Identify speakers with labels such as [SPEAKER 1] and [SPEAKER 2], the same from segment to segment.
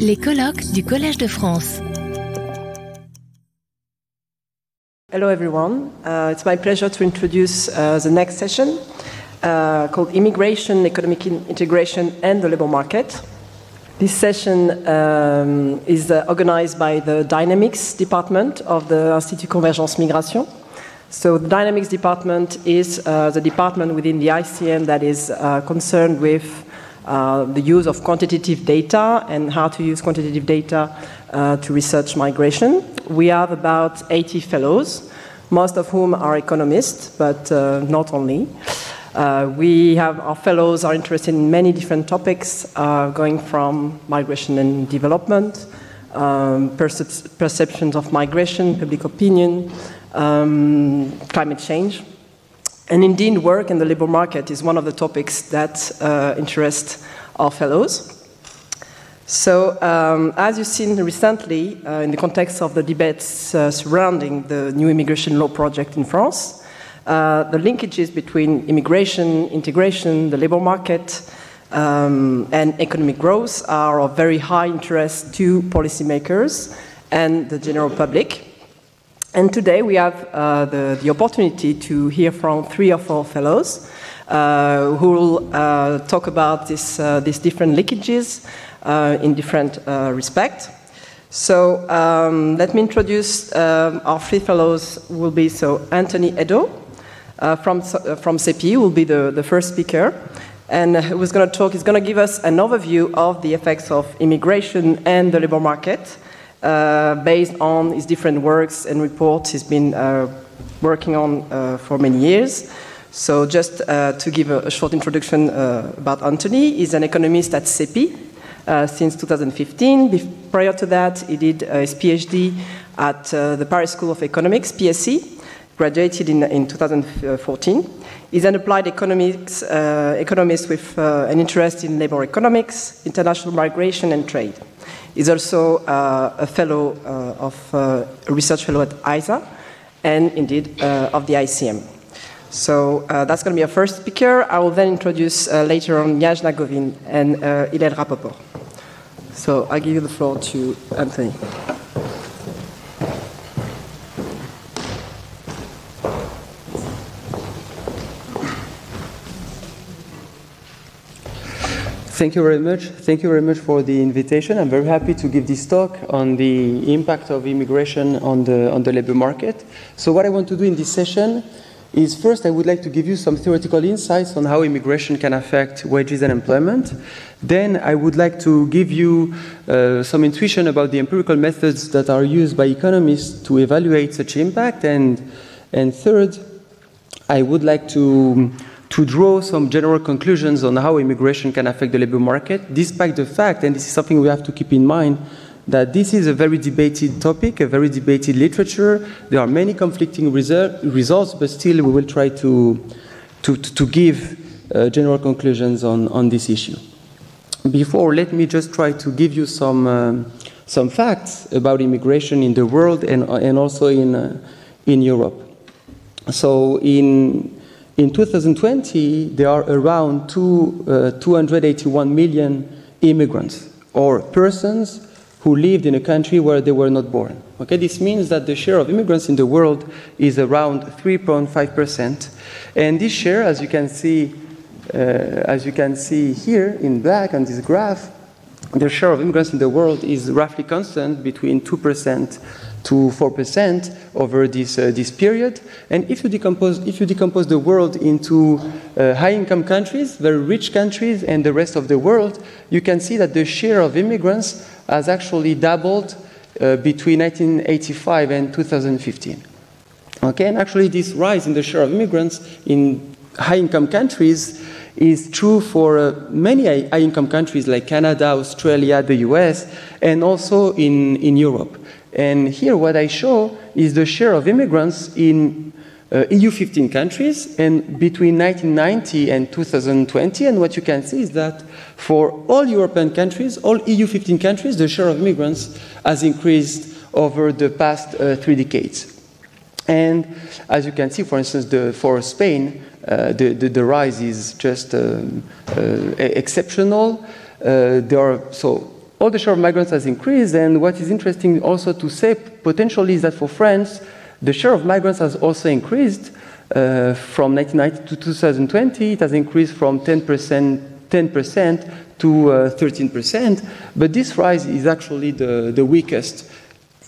[SPEAKER 1] Les colloques du Collège de France.
[SPEAKER 2] Hello, everyone. Uh, it's my pleasure to introduce uh, the next session uh, called Immigration, Economic Integration, and the Labor Market. This session um, is uh, organized by the Dynamics Department of the Institut Convergence Migration. So, the Dynamics Department is uh, the department within the ICM that is uh, concerned with uh, the use of quantitative data and how to use quantitative data uh, to research migration. We have about 80 fellows, most of whom are economists, but uh, not only. Uh, we have our fellows are interested in many different topics, uh, going from migration and development, um, percep- perceptions of migration, public opinion, um, climate change. And indeed, work in the labor market is one of the topics that uh, interest our fellows. So, um, as you've seen recently, uh, in the context of the debates uh, surrounding the new immigration law project in France, uh, the linkages between immigration, integration, the labor market, um, and economic growth are of very high interest to policymakers and the general public. And today we have uh, the, the, opportunity to hear from three or four fellows uh, who will uh, talk about this, uh, these different leakages uh, in different uh, respects. So um, let me introduce um, our three fellows will be so Anthony Edo from, from CEPII will be the, the first speaker. And who's going to talk, he's going to give us an overview of the effects of immigration and the labor market Uh, based on his different works and reports he's been uh, working on uh, for many years. So, just uh, to give a, a, short introduction uh, about Anthony, he's an economist at CEPII since 2015. Be- prior to that, he did his PhD at the Paris School of Economics, PSE, graduated in, in 2014. He's an applied economics, uh, economist with uh, an interest in labor economics, international migration, and trade. He's also uh, a fellow uh, of uh, a research fellow at IZA and indeed of the ICM. So that's going to be our first speaker. I will then introduce later on Yajna Govind and uh, Hillel Rapoport. So I give you the floor to Anthony.
[SPEAKER 3] Thank you very much. Thank you very much for the invitation. I'm very happy to give this talk on the impact of immigration on the, on the labor market. So, what I want to do in this session is first, I would like to give you some theoretical insights on how immigration can affect wages and employment. Then, I would like to give you uh, some intuition about the empirical methods that are used by economists to evaluate such impact. And, and third, I would like to to draw some general conclusions on how immigration can affect the labor market, despite the fact, and this is something we have to keep in mind, that this is a very debated topic, a very debated literature. There are many conflicting results, but still we will try to, to, to give uh, general conclusions on, on this issue. Before, let me just try to give you some, um, some facts about immigration in the world and, and also in, uh, in Europe. So, in in 2020, there are around two, uh, 281 million immigrants or persons who lived in a country where they were not born. Okay, this means that the share of immigrants in the world is around 3.5%. And this share, as you can see, uh, as you can see here in black on this graph, the share of immigrants in the world is roughly constant between 2% to 4% over this, uh, this period. And if you, decompose, if you decompose the world into uh, high income countries, very rich countries, and the rest of the world, you can see that the share of immigrants has actually doubled uh, between 1985 and 2015. Okay, and actually, this rise in the share of immigrants in high income countries is true for uh, many high income countries like Canada, Australia, the US, and also in, in Europe. And here, what I show is the share of immigrants in uh, EU 15 countries and between 1990 and 2020. And what you can see is that for all European countries, all EU 15 countries, the share of immigrants has increased over the past uh, three decades. And as you can see, for instance, the, for Spain, the, the, rise is just um, uh, exceptional. Uh, so all the share of migrants has increased, and what is interesting also to say potentially is that for France, the share of migrants has also increased uh, from 1990 to 2020. It has increased from 10%, 10% to uh, 13%, but this rise is actually the, weakest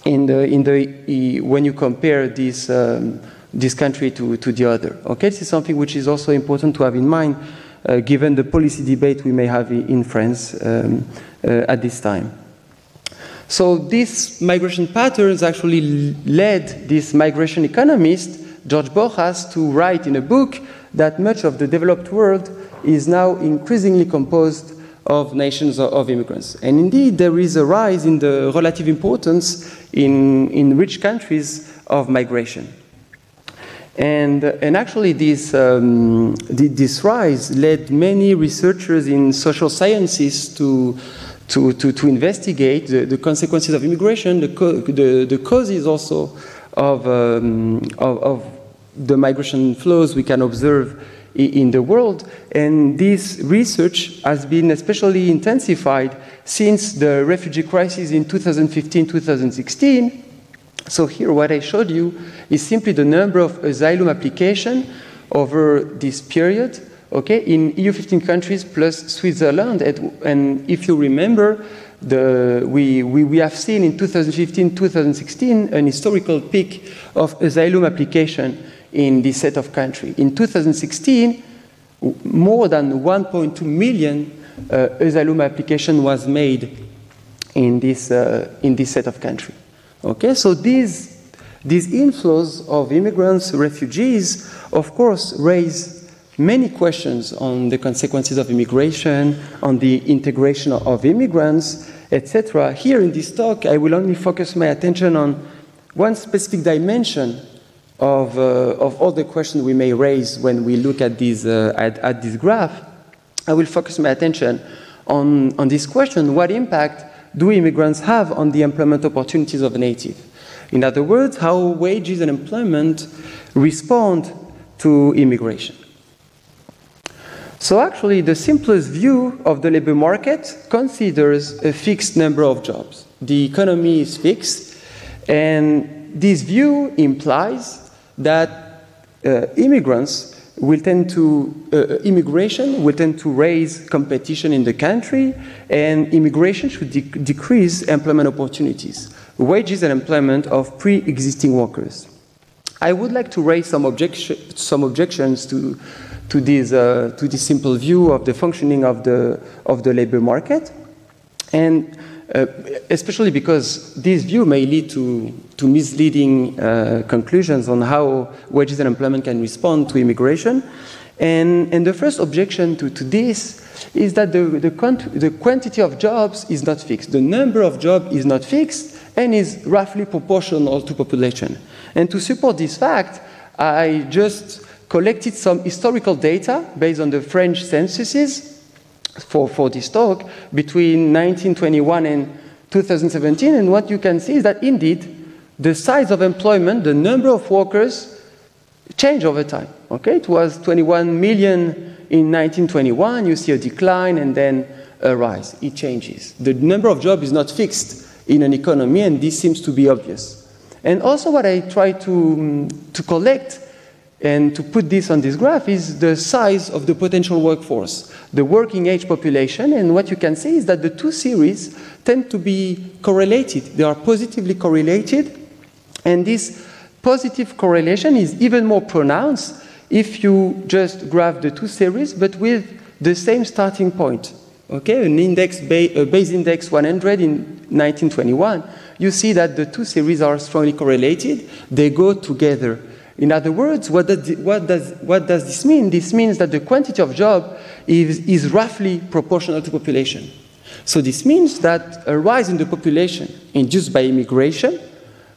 [SPEAKER 3] when you compare this, um, this country to, to the other. Okay, this is something which is also important to have in mind uh, given the policy debate we may have in France um, uh, at this time. So these migration patterns actually led this migration economist, George Borjas, to write in a book that much of the developed world is now increasingly composed of nations of immigrants. And indeed, there is a rise in the relative importance in, in rich countries of migration. And, and actually, this, um, this rise led many researchers in social sciences to, to, to, to investigate the, the, consequences of immigration, the, the, the causes also of, um, of, of, the migration flows we can observe in the world. And this research has been especially intensified since the refugee crisis in 2015 2016 so here what I showed you is simply the number of asylum application over this period, okay, in EU 15 countries plus Switzerland. And if you remember, the, we, we, we have seen in 2015, 2016 an historical peak of asylum application in this set of countries. In 2016, more than 1.2 million uh, asylum application was made in this, uh, in this set of countries. Okay, so these, these inflows of immigrants, refugees, of course, raise many questions on the consequences of immigration, on the integration of immigrants, etc. Here in this talk, I will only focus my attention on one specific dimension of, uh, of all the questions we may raise when we look at, these, uh, at, at this graph. I will focus my attention on, on this question what impact do immigrants have on the employment opportunities of a native? In other words, how wages and employment respond to immigration. So, actually, the simplest view of the labor market considers a fixed number of jobs. The economy is fixed, and this view implies that uh, immigrants will tend to, uh, immigration will tend to raise competition in the country, and immigration should de decrease employment opportunities, wages and employment of pre-existing workers. I would like to raise some, objection, some objections to, to, this, uh, to this simple view of the functioning of the, of the labor market. And uh, especially because this view may lead to, to misleading uh, conclusions on how wages and employment can respond to immigration. And, and the first objection to, to this is that the, the, the quantity of jobs is not fixed. The number of jobs is not fixed and is roughly proportional to population. And to support this fact, I just collected some historical data based on the French censuses for, for this talk between 1921 and 2017. And what you can see is that indeed the size of employment, the number of workers, change over time. Okay, it was 21 million in 1921. You see a decline and then a rise. It changes. The number of jobs is not fixed in an economy, and this seems to be obvious. And also, what I try to, to collect and to put this on this graph is the size of the potential workforce, the working age population. And what you can see is that the two series tend to be correlated. They are positively correlated. And this positive correlation is even more pronounced if you just graph the two series, but with the same starting point. Okay, an index, a base index 100 in 1921, you see that the two series are strongly correlated. They go together. In other words, what does, what, does, what does this mean? This means that the quantity of job is, is roughly proportional to population. So this means that a rise in the population induced by immigration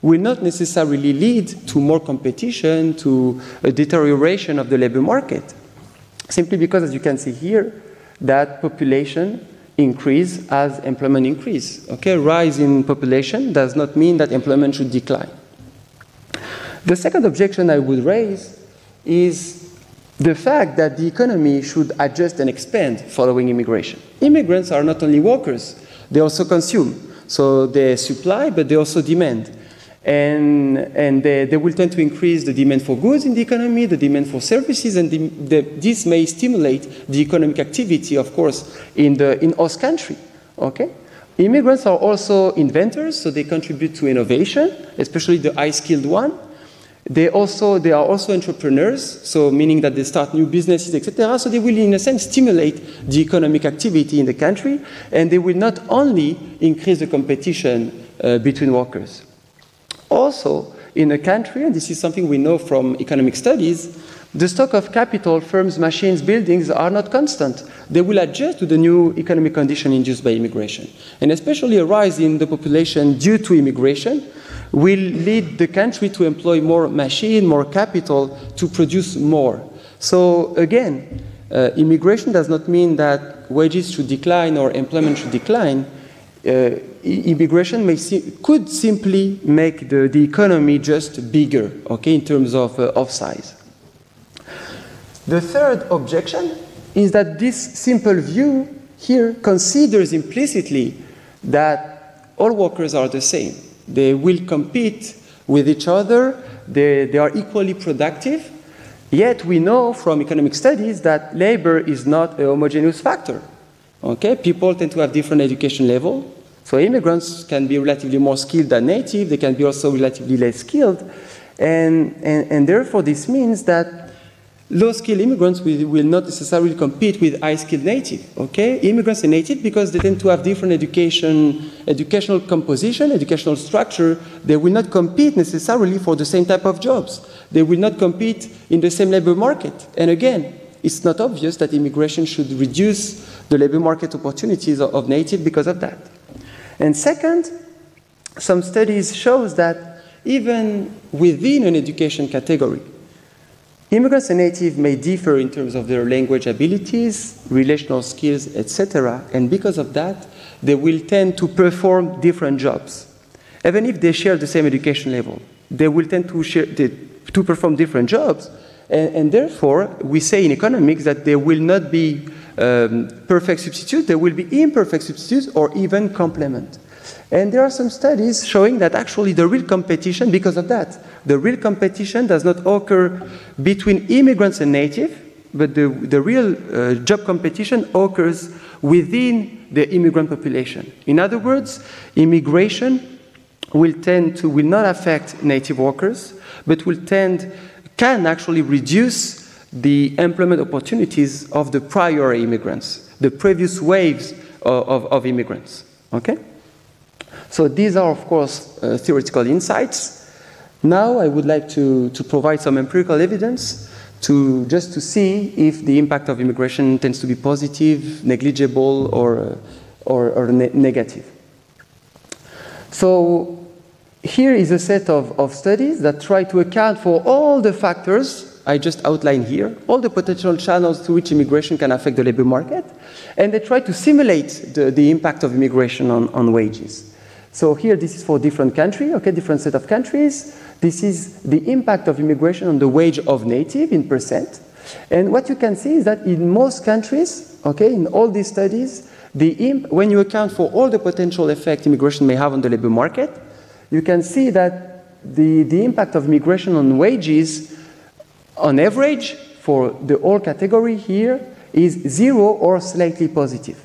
[SPEAKER 3] will not necessarily lead to more competition, to a deterioration of the labor market. Simply because, as you can see here, that population increase as employment increase. Okay, rise in population does not mean that employment should decline. The second objection I would raise is the fact that the economy should adjust and expand following immigration. Immigrants are not only workers, They also consume. So they supply, but they also demand. And, and they, they will tend to increase the demand for goods in the economy, the demand for services, and the, the, this may stimulate the economic activity, of course, in the in host country. Okay? Immigrants are also inventors, so they contribute to innovation, especially the high-skilled one. They also they are also entrepreneurs, so meaning that they start new businesses, etc. So they will, in a sense, stimulate the economic activity in the country, and they will not only increase the competition uh, between workers. Also, in a country, and this is something we know from economic studies, the stock of capital, firms, machines, buildings are not constant. They will adjust to the new economic condition induced by immigration. And especially a rise in the population due to immigration will lead the country to employ more machine, more capital to produce more. So again, uh, immigration does not mean that wages should decline or employment should decline. Uh, immigration could simply make the, the economy just bigger, okay, in terms of, uh, of size. The third objection is that this simple view here considers implicitly that all workers are the same. They will compete with each other, they, they are equally productive. Yet we know from economic studies that labor is not a homogeneous factor. Okay, people tend to have different education level. So immigrants can be relatively more skilled than native. They can be also relatively less skilled, and and, and therefore this means that Low-skilled immigrants will, will, not necessarily compete with high-skilled native, okay? Immigrants are native because they tend to have different education, educational composition, educational structure. They will not compete necessarily for the same type of jobs. They will not compete in the same labor market. And again, it's not obvious that immigration should reduce the labor market opportunities of, of native because of that. And second, some studies shows that even within an education category, Immigrants and natives may differ in terms of their language abilities, relational skills, etc. And because of that, they will tend to perform different jobs. Even if they share the same education level, they will tend to, share, to perform different jobs. And, and, therefore, we say in economics that there will not be um, perfect substitutes, there will be imperfect substitutes or even complement. And there are some studies showing that actually the real competition, because of that, the real competition does not occur between immigrants and native, but the, the real uh, job competition occurs within the immigrant population. In other words, immigration will tend to, will not affect native workers, but will tend, can actually reduce the employment opportunities of the prior immigrants, the previous waves of, of, of immigrants. Okay? So these are, of course, uh, theoretical insights. Now I would like to, to provide some empirical evidence to just to see if the impact of immigration tends to be positive, negligible, or, uh, or, or ne negative. So here is a set of, of studies that try to account for all the factors I just outlined here, all the potential channels through which immigration can affect the labor market, and they try to simulate the, the impact of immigration on, on wages. So here, this is for different country, okay, different set of countries. This is the impact of immigration on the wage of native in percent. And what you can see is that in most countries, okay, in all these studies, the when you account for all the potential effect immigration may have on the labor market, you can see that the, the impact of immigration on wages, on average, for the whole category here, is zero or slightly positive.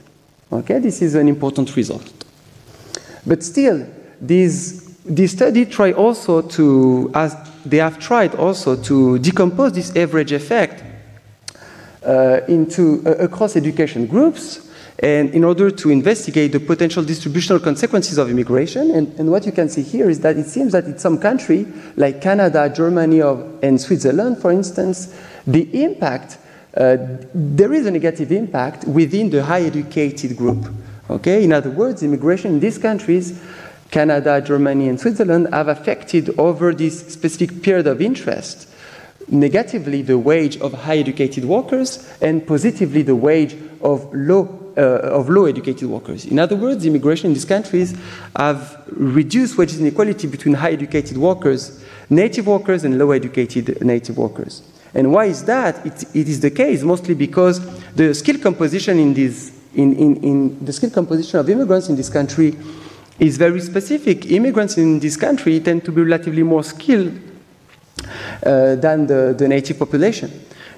[SPEAKER 3] Okay, this is an important result. But still, these, this study try also to, as they have tried also to decompose this average effect uh, into uh, across education groups and in order to investigate the potential distributional consequences of immigration. And, and, what you can see here is that it seems that in some country, like Canada, Germany, or, and Switzerland, for instance, the impact, uh, there is a negative impact within the high educated group. Okay? In other words, immigration in these countries, Canada, Germany, and Switzerland, have affected over this specific period of interest negatively the wage of high educated workers and positively the wage of low uh, of low educated workers. In other words, immigration in these countries have reduced wage inequality between high educated workers, native workers, and low educated native workers. And why is that? It, it is the case mostly because the skill composition in these in, in, in the skill composition of immigrants in this country is very specific. Immigrants in this country tend to be relatively more skilled uh, than the, the native population.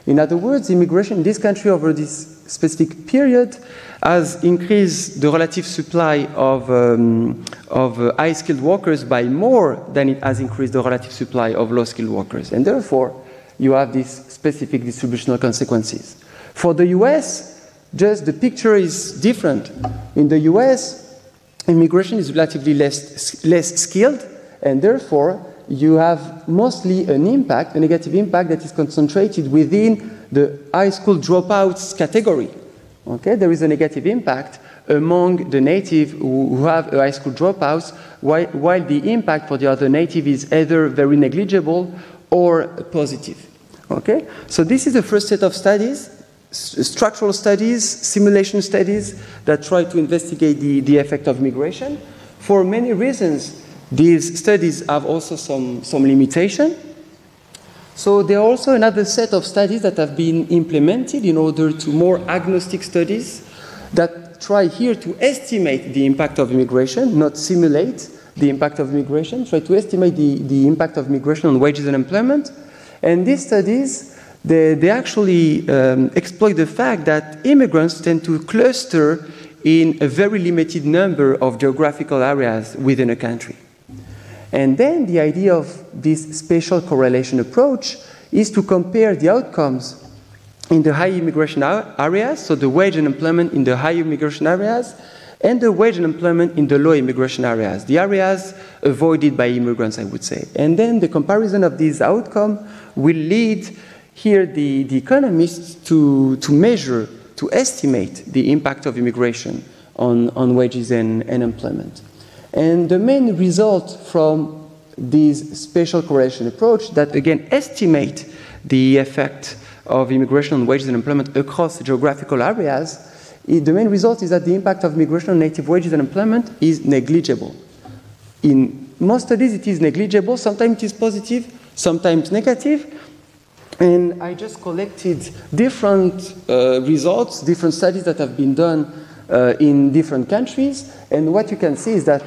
[SPEAKER 3] In other words, immigration in this country over this specific period has increased the relative supply of, um, of uh, high skilled workers by more than it has increased the relative supply of low skilled workers. And therefore, you have these specific distributional consequences. For the US, just the picture is different. In the US, immigration is relatively less, less skilled, and therefore, you have mostly an impact, a negative impact that is concentrated within the high school dropouts category. Okay, there is a negative impact among the native who have a high school dropouts, while, while the impact for the other native is either very negligible or positive. Okay, so this is the first set of studies, structural studies, simulation studies that try to investigate the, the effect of migration. For many reasons, these studies have also some, some limitation. So there are also another set of studies that have been implemented in order to more agnostic studies that try here to estimate the impact of immigration, not simulate the impact of immigration, try to estimate the, the impact of migration on wages and employment. And these studies, they, they actually um, exploit the fact that immigrants tend to cluster in a very limited number of geographical areas within a country. And then the idea of this spatial correlation approach is to compare the outcomes in the high immigration areas, so the wage and employment in the high immigration areas, and the wage and employment in the low immigration areas, the areas avoided by immigrants, I would say. And then the comparison of these outcomes will lead here the, the economists to, to measure, to estimate the impact of immigration on, on wages and, and employment. And the main result from this spatial correlation approach that again estimate the effect of immigration on wages and employment across geographical areas, the main result is that the impact of migration on native wages and employment is negligible. In most studies, it is negligible. Sometimes it is positive, sometimes negative. And I just collected different uh, results, different studies that have been done uh, in different countries. And what you can see is that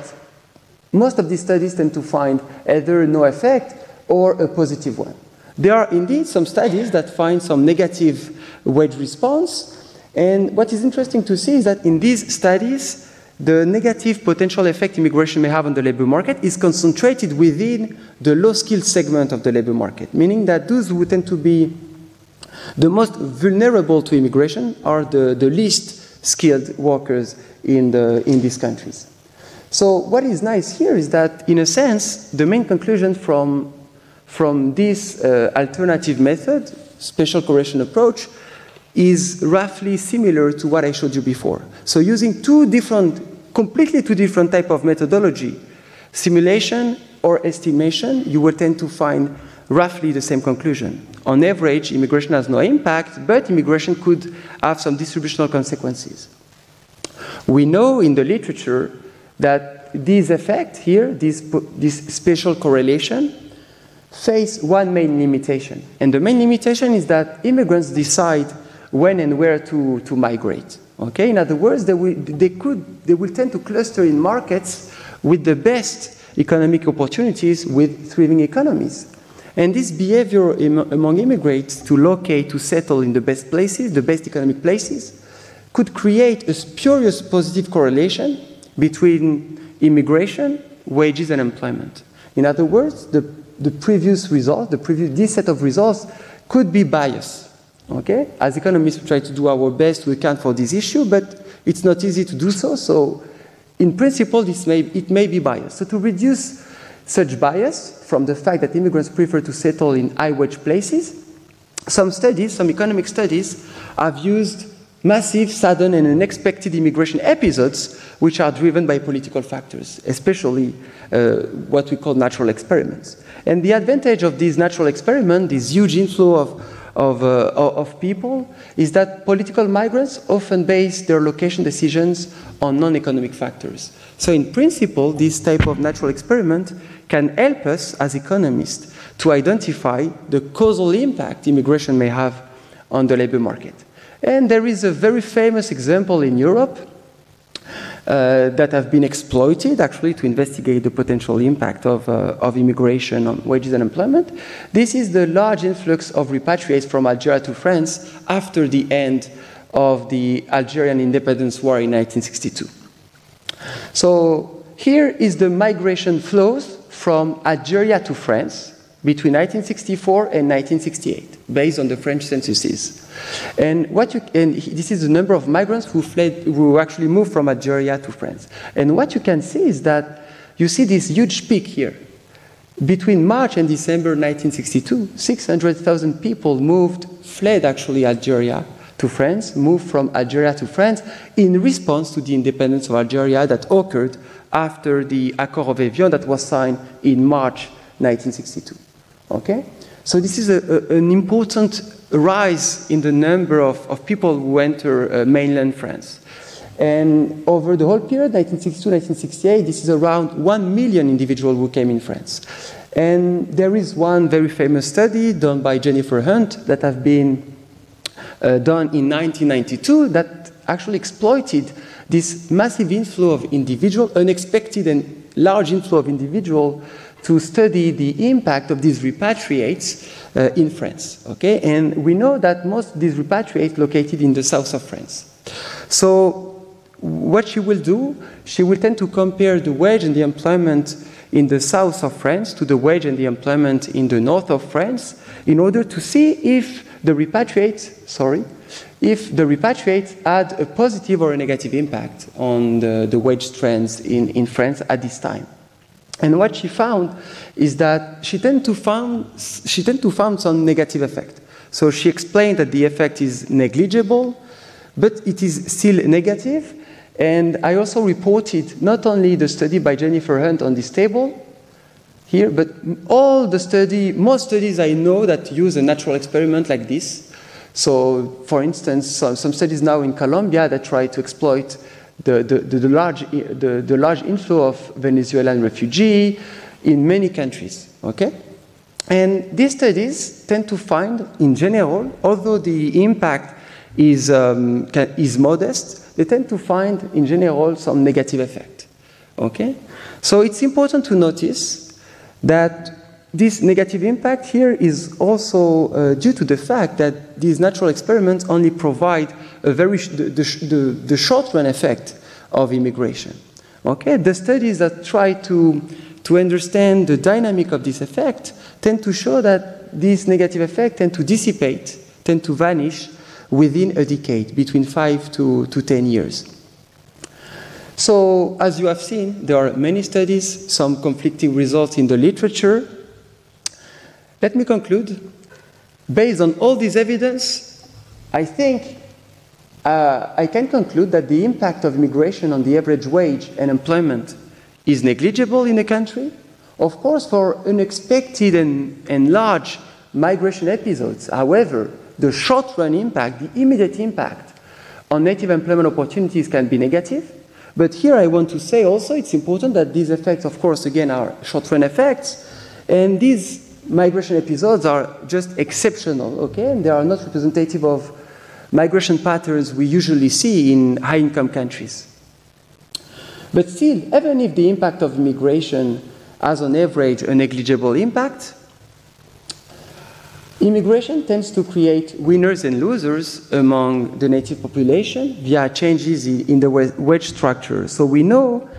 [SPEAKER 3] most of these studies tend to find either no effect or a positive one. There are indeed some studies that find some negative wage response. And what is interesting to see is that in these studies, the negative potential effect immigration may have on the labor market is concentrated within the low skilled segment of the labor market, meaning that those who tend to be the most vulnerable to immigration are the, the least skilled workers in, the, in these countries. So, what is nice here is that, in a sense, the main conclusion from, from this uh, alternative method, spatial correlation approach, is roughly similar to what I showed you before. So, using two different, completely two different type of methodology, simulation or estimation, you will tend to find roughly the same conclusion. On average, immigration has no impact, but immigration could have some distributional consequences. We know in the literature that this effect here, this, this spatial correlation, face one main limitation. And the main limitation is that immigrants decide when and where to, to migrate. Okay? In other words, they will, they, could, they will tend to cluster in markets with the best economic opportunities with thriving economies. And this behavior among immigrants to locate, to settle in the best places, the best economic places, could create a spurious positive correlation between immigration, wages, and employment. In other words, the, the previous results, the previous, this set of results could be biased. Okay? As economists, we try to do our best we can for this issue, but it's not easy to do so. So, in principle, this may, it may be biased. So, to reduce such bias from the fact that immigrants prefer to settle in high wage places, some studies, some economic studies, have used massive, sudden, and unexpected immigration episodes which are driven by political factors, especially uh, what we call natural experiments. And the advantage of these natural experiments, this huge inflow of, of, uh, of people, is that political migrants often base their location decisions on non economic factors. So, in principle, this type of natural experiment can help us as economists to identify the causal impact immigration may have on the labor market. And there is a very famous example in Europe uh, that have been exploited actually to investigate the potential impact of, uh, of immigration on wages and employment. This is the large influx of repatriates from Algeria to France after the end of the Algerian independence war in 1962. So here is the migration flows from Algeria to France between 1964 and 1968, based on the French censuses. And what you and this is the number of migrants who fled, who actually moved from Algeria to France. And what you can see is that you see this huge peak here. Between March and December 1962, 600,000 people moved, fled actually Algeria to France, moved from Algeria to France in response to the independence of Algeria that occurred after the Accord of Evian that was signed in March 1962. Okay? So this is a, a, an important rise in the number of, of people who enter uh, mainland France. And over the whole period, 1962-1968, this is around 1 million individuals who came in France. And there is one very famous study done by Jennifer Hunt that have been uh, done in 1992 that actually exploited this massive inflow of individual, unexpected and large inflow of individual to study the impact of these repatriates uh, in France. Okay, and we know that most of these repatriates located in the south of France. So what she will do, she will tend to compare the wage and the employment in the south of France to the wage and the employment in the north of France in order to see if the repatriates, sorry, if the repatriates had a positive or a negative impact on the, the wage trends in, in France at this time. And what she found is that she tend to find, she tended to find some negative effect. So she explained that the effect is negligible, but it is still negative. And I also reported not only the study by Jennifer Hunt on this table here, but all the study, most studies I know that use a natural experiment like this. So, for instance, some studies now in Colombia that try to exploit the, the, the, large, the, the large inflow of Venezuelan refugees in many countries. Okay? And these studies tend to find, in general, although the impact is, um, is modest, they tend to find, in general, some negative effect. Okay? So it's important to notice that this negative impact here is also uh, due to the fact that these natural experiments only provide a very the, the, the, short run effect of immigration. Okay, the studies that try to to understand the dynamic of this effect tend to show that these negative effects tend to dissipate, tend to vanish within a decade, between five to, to ten years. So, as you have seen, there are many studies, some conflicting results in the literature. Let me conclude. Based on all this evidence, I think uh, I can conclude that the impact of immigration on the average wage and employment is negligible in a country. Of course, for unexpected and, and large migration episodes, however, the short run impact, the immediate impact on native employment opportunities can be negative. But here I want to say also it's important that these effects, of course, again, are short run effects. And these migration episodes are just exceptional, okay? And they are not representative of migration patterns we usually see in high income countries. But still, even if the impact of immigration has on average a negligible impact, immigration tends to create winners and losers among the native population via changes in the wage structure. So we know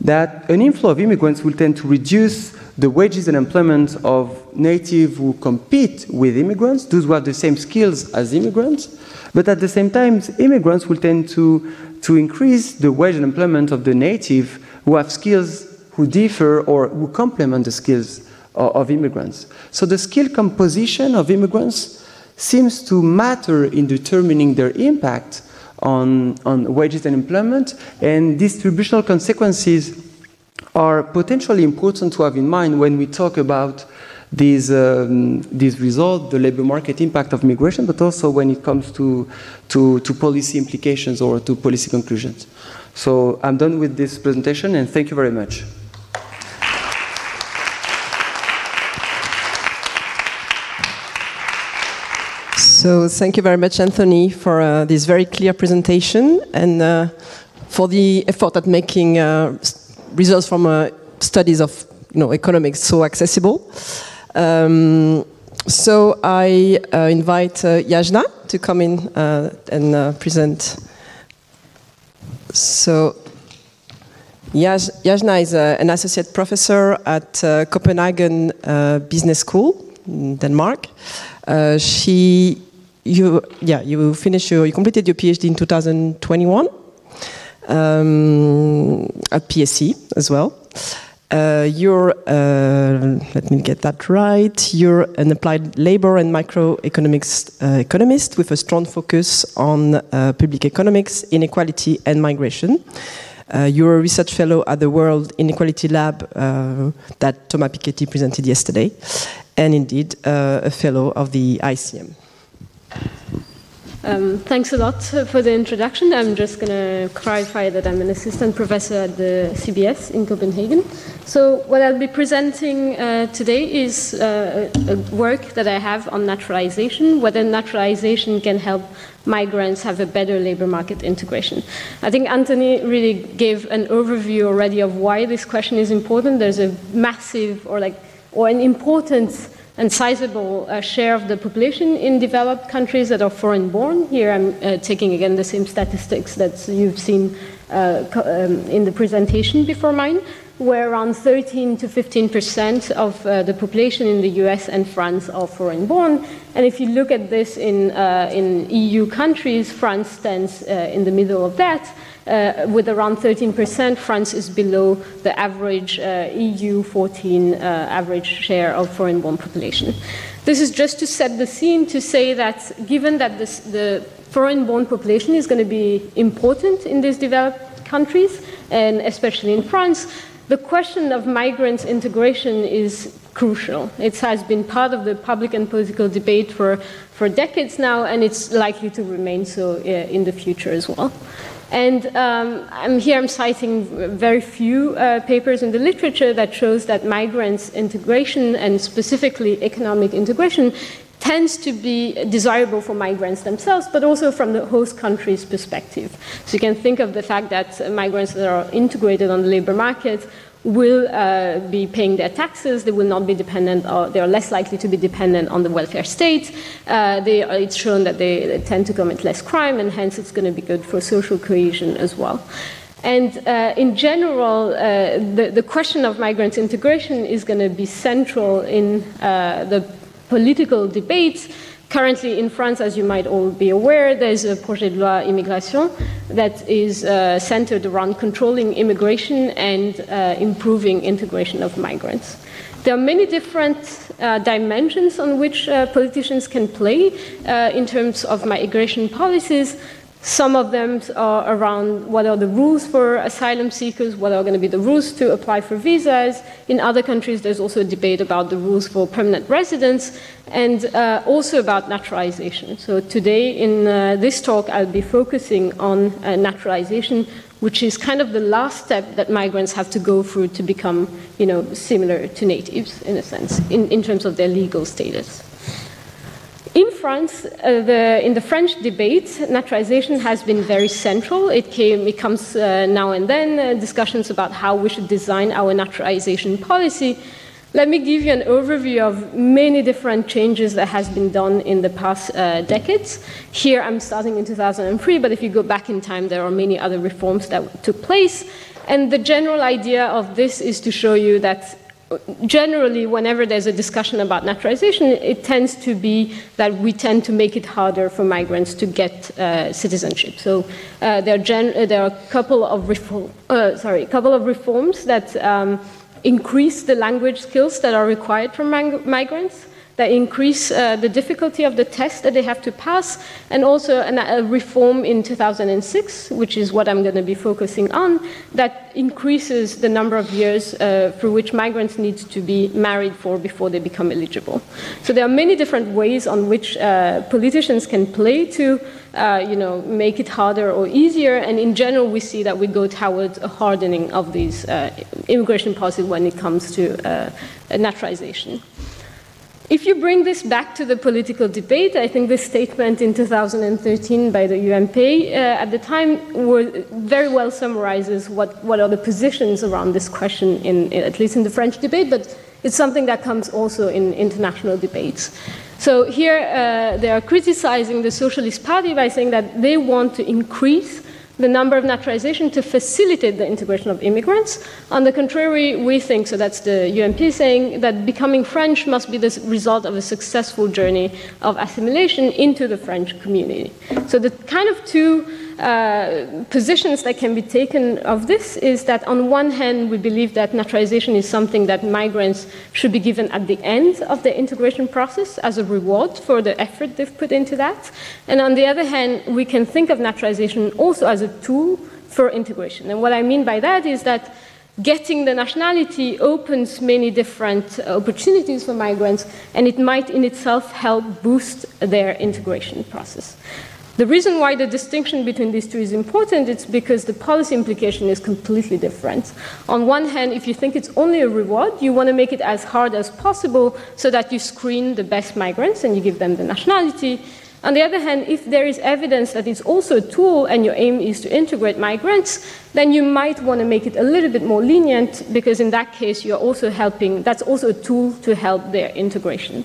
[SPEAKER 3] that an inflow of immigrants will tend to reduce the wages and employment of natives who compete with immigrants, those who have the same skills as immigrants, but at the same time, immigrants will tend to, to increase the wage and employment of the native who have skills who differ or who complement the skills of, of immigrants. So the skill composition of immigrants seems to matter in determining their impact on, on wages and employment, and distributional consequences are potentially important to have in mind when we talk about these, um, these results, the labor market impact of migration, but also when it comes to, to, to policy implications or to policy conclusions. So I'm done with this presentation and thank you very much.
[SPEAKER 2] So thank you very much, Anthony, for uh, this very clear presentation and uh, for the effort at making uh, results from uh, studies of you know, economics so accessible. Um, so I uh, invite uh, Yajna to come in and present. So Yajna is an associate professor at Copenhagen Business School in Denmark. She, you, yeah, you finished your, you completed your PhD in 2021 um, at PSE as well. Uh, you're, uh, let me get that right, you're an applied labor and microeconomics uh, economist with a strong focus on uh, public economics, inequality, and migration. Uh, you're a research fellow at the World Inequality Lab uh, that Thomas Piketty presented yesterday and indeed a fellow of the ICM.
[SPEAKER 4] Um, thanks a lot for the introduction. I'm just going to clarify that I'm an assistant professor at the CBS in Copenhagen. So, what I'll be presenting uh, today is uh, a work that I have on naturalization, whether naturalization can help migrants have a better labor market integration. I think Anthony really gave an overview already of why this question is important. There's a massive or like or an important and sizable uh, share of the population in developed countries that are foreign born. Here I'm uh, taking again the same statistics that you've seen uh, um, in the presentation before mine, where around 13 to 15 percent of uh, the population in the US and France are foreign born. And if you look at this in, uh, in EU countries, France stands uh, in the middle of that. Uh, with around 13%, France is below the average uh, EU 14 uh, average share of foreign born population. This is just to set the scene to say that given that this, the foreign born population is going to be important in these developed countries, and especially in France, the question of migrants' integration is crucial. It has been part of the public and political debate for, for decades now, and it's likely to remain so uh, in the future as well. And um, I'm here I'm citing very few uh, papers in the literature that shows that migrants' integration and specifically economic integration tends to be desirable for migrants themselves, but also from the host country's perspective. So you can think of the fact that migrants that are integrated on the labor market will uh, be paying their taxes. They will not be dependent, or they are less likely to be dependent on the welfare state. Uh, they, it's shown that they, tend to commit less crime, and hence it's going to be good for social cohesion as well. And uh, in general, uh, the, the, question of migrant integration is going to be central in uh, the political debates Currently in France, as you might all be aware, there's a projet de loi immigration that is uh, centered around controlling immigration and uh, improving integration of migrants. There are many different uh, dimensions on which uh, politicians can play uh, in terms of migration policies. Some of them are around what are the rules for asylum seekers, what are going to be the rules to apply for visas. In other countries, there's also a debate about the rules for permanent residence and uh, also about naturalization. So, today in uh, this talk, I'll be focusing on uh, naturalization, which is kind of the last step that migrants have to go through to become you know, similar to natives, in a sense, in, in terms of their legal status. In France, uh, the, in the French debate, naturalization has been very central. It, came, it comes uh, now and then, uh, discussions about how we should design our naturalization policy. Let me give you an overview of many different changes that has been done in the past uh, decades. Here I'm starting in 2003, but if you go back in time, there are many other reforms that took place. And the general idea of this is to show you that generally, whenever there's a discussion about naturalization, it tends to be that we tend to make it harder for migrants to get uh, citizenship. So uh, there, are gen- there, are a couple of reform, uh, sorry, a couple of reforms that um, increase the language skills that are required from migrants that increase uh, the difficulty of the test that they have to pass, and also an, a reform in 2006, which is what I'm going to be focusing on, that increases the number of years uh, through which migrants need to be married for before they become eligible. So there are many different ways on which uh, politicians can play to. Uh, you know, make it harder or easier, and in general, we see that we go towards a hardening of these uh, immigration policies when it comes to uh, naturalization. If you bring this back to the political debate, I think this statement in 2013 by the UMP uh, at the time very well summarizes what, what are the positions around this question, in, in, at least in the French debate, but it's something that comes also in international debates. So here uh, they are criticizing the Socialist Party by saying that they want to increase the number of naturalization to facilitate the integration of immigrants. On the contrary, we think, so that's the UMP saying, that becoming French must be the result of a successful journey of assimilation into the French community. So the kind of two uh, positions that can be taken of this is that on one hand, we believe that naturalization is something that migrants should be given at the end of the integration process as a reward for the effort they've put into that. And on the other hand, we can think of naturalization also as a tool for integration. And what I mean by that is that getting the nationality opens many different opportunities for migrants, and it might in itself help boost their integration process. The reason why the distinction between these two is important is because the policy implication is completely different. On one hand, if you think it's only a reward, you want to make it as hard as possible so that you screen the best migrants and you give them the nationality. On the other hand, if there is evidence that it's also a tool and your aim is to integrate migrants, then you might want to make it a little bit more lenient because in that case you're also helping, that's also a tool to help their integration.